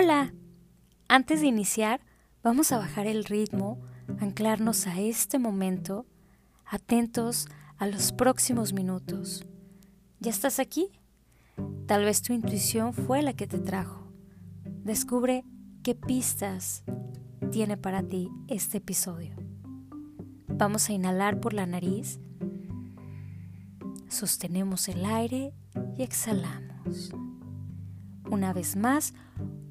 Hola. Antes de iniciar, vamos a bajar el ritmo, anclarnos a este momento, atentos a los próximos minutos. ¿Ya estás aquí? Tal vez tu intuición fue la que te trajo. Descubre qué pistas tiene para ti este episodio. Vamos a inhalar por la nariz, sostenemos el aire y exhalamos. Una vez más,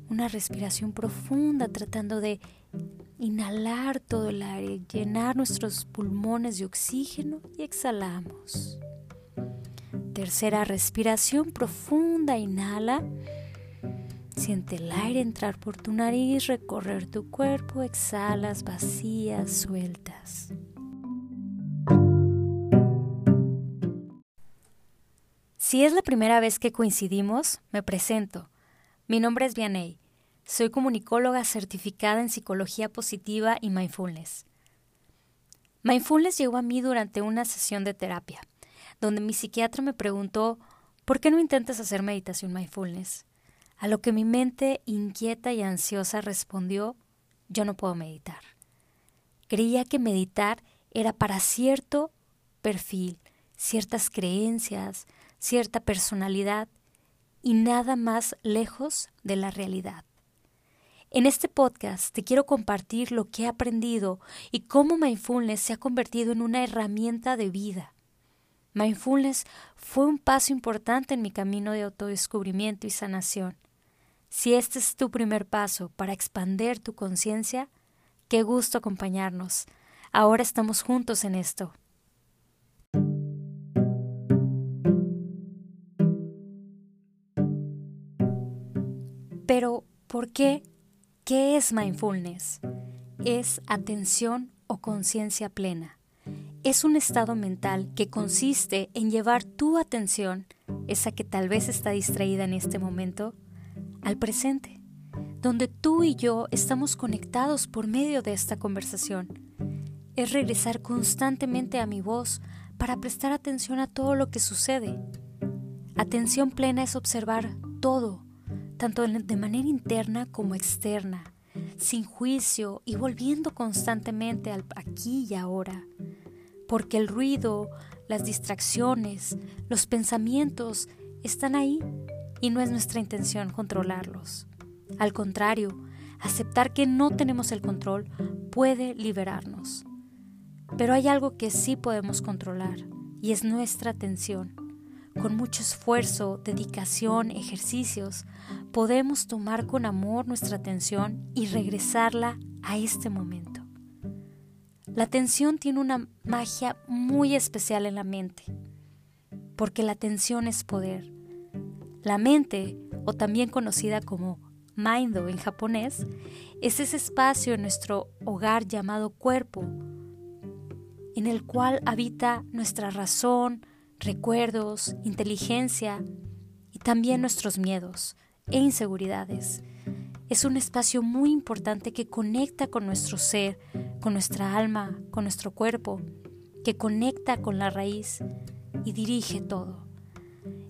una respiración profunda tratando de inhalar todo el aire, llenar nuestros pulmones de oxígeno y exhalamos. Tercera respiración profunda, inhala. Siente el aire entrar por tu nariz, recorrer tu cuerpo, exhalas vacías, sueltas. Si es la primera vez que coincidimos, me presento. Mi nombre es Vianey. Soy comunicóloga certificada en psicología positiva y mindfulness. Mindfulness llegó a mí durante una sesión de terapia donde mi psiquiatra me preguntó ¿por qué no intentas hacer meditación mindfulness? A lo que mi mente inquieta y ansiosa respondió yo no puedo meditar. Creía que meditar era para cierto perfil, ciertas creencias, cierta personalidad y nada más lejos de la realidad. En este podcast te quiero compartir lo que he aprendido y cómo mindfulness se ha convertido en una herramienta de vida. Mindfulness fue un paso importante en mi camino de autodescubrimiento y sanación. Si este es tu primer paso para expander tu conciencia, qué gusto acompañarnos. Ahora estamos juntos en esto. Pero, ¿por qué? ¿Qué es mindfulness? Es atención o conciencia plena es un estado mental que consiste en llevar tu atención, esa que tal vez está distraída en este momento, al presente, donde tú y yo estamos conectados por medio de esta conversación. Es regresar constantemente a mi voz para prestar atención a todo lo que sucede. Atención plena es observar todo, tanto de manera interna como externa, sin juicio y volviendo constantemente al aquí y ahora porque el ruido, las distracciones, los pensamientos están ahí y no es nuestra intención controlarlos. Al contrario, aceptar que no tenemos el control puede liberarnos. Pero hay algo que sí podemos controlar y es nuestra atención. Con mucho esfuerzo, dedicación, ejercicios, podemos tomar con amor nuestra atención y regresarla a este momento. La atención tiene una magia muy especial en la mente, porque la atención es poder. La mente, o también conocida como Mindo en japonés, es ese espacio en nuestro hogar llamado cuerpo, en el cual habita nuestra razón, recuerdos, inteligencia y también nuestros miedos e inseguridades. Es un espacio muy importante que conecta con nuestro ser, con nuestra alma, con nuestro cuerpo, que conecta con la raíz y dirige todo,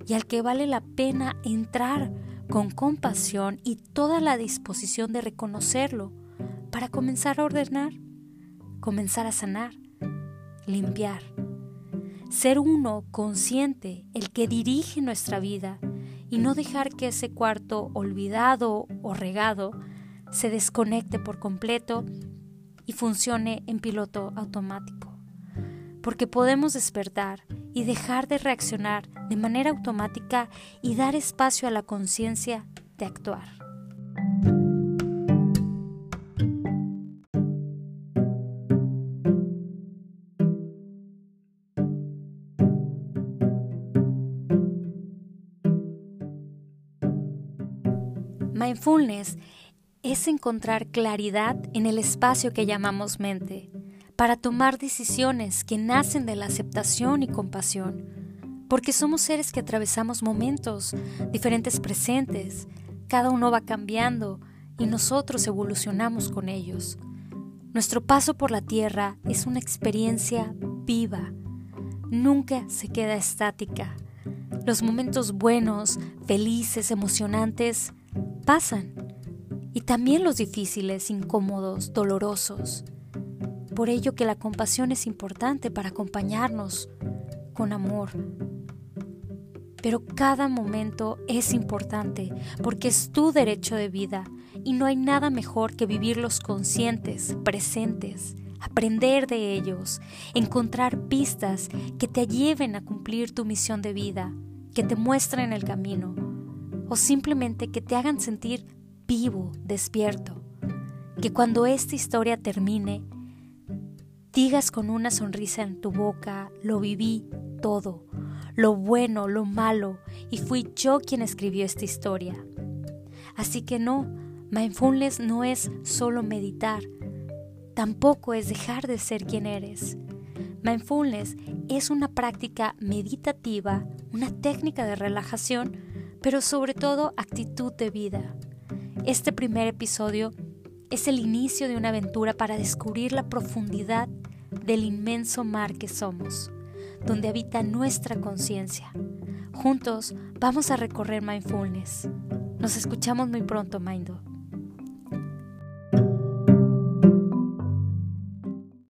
y al que vale la pena entrar con compasión y toda la disposición de reconocerlo para comenzar a ordenar, comenzar a sanar, limpiar. Ser uno consciente, el que dirige nuestra vida y no dejar que ese cuarto olvidado o regado se desconecte por completo y funcione en piloto automático. Porque podemos despertar y dejar de reaccionar de manera automática y dar espacio a la conciencia de actuar. Mindfulness es encontrar claridad en el espacio que llamamos mente, para tomar decisiones que nacen de la aceptación y compasión, porque somos seres que atravesamos momentos, diferentes presentes, cada uno va cambiando y nosotros evolucionamos con ellos. Nuestro paso por la tierra es una experiencia viva, nunca se queda estática. Los momentos buenos, felices, emocionantes, pasan y también los difíciles, incómodos, dolorosos. Por ello que la compasión es importante para acompañarnos con amor. Pero cada momento es importante porque es tu derecho de vida y no hay nada mejor que vivirlos conscientes, presentes, aprender de ellos, encontrar pistas que te lleven a cumplir tu misión de vida, que te muestren el camino o simplemente que te hagan sentir vivo, despierto. Que cuando esta historia termine, digas con una sonrisa en tu boca, lo viví todo, lo bueno, lo malo, y fui yo quien escribió esta historia. Así que no, mindfulness no es solo meditar, tampoco es dejar de ser quien eres. Mindfulness es una práctica meditativa, una técnica de relajación, pero sobre todo actitud de vida. Este primer episodio es el inicio de una aventura para descubrir la profundidad del inmenso mar que somos, donde habita nuestra conciencia. Juntos vamos a recorrer mindfulness. Nos escuchamos muy pronto, Mindo.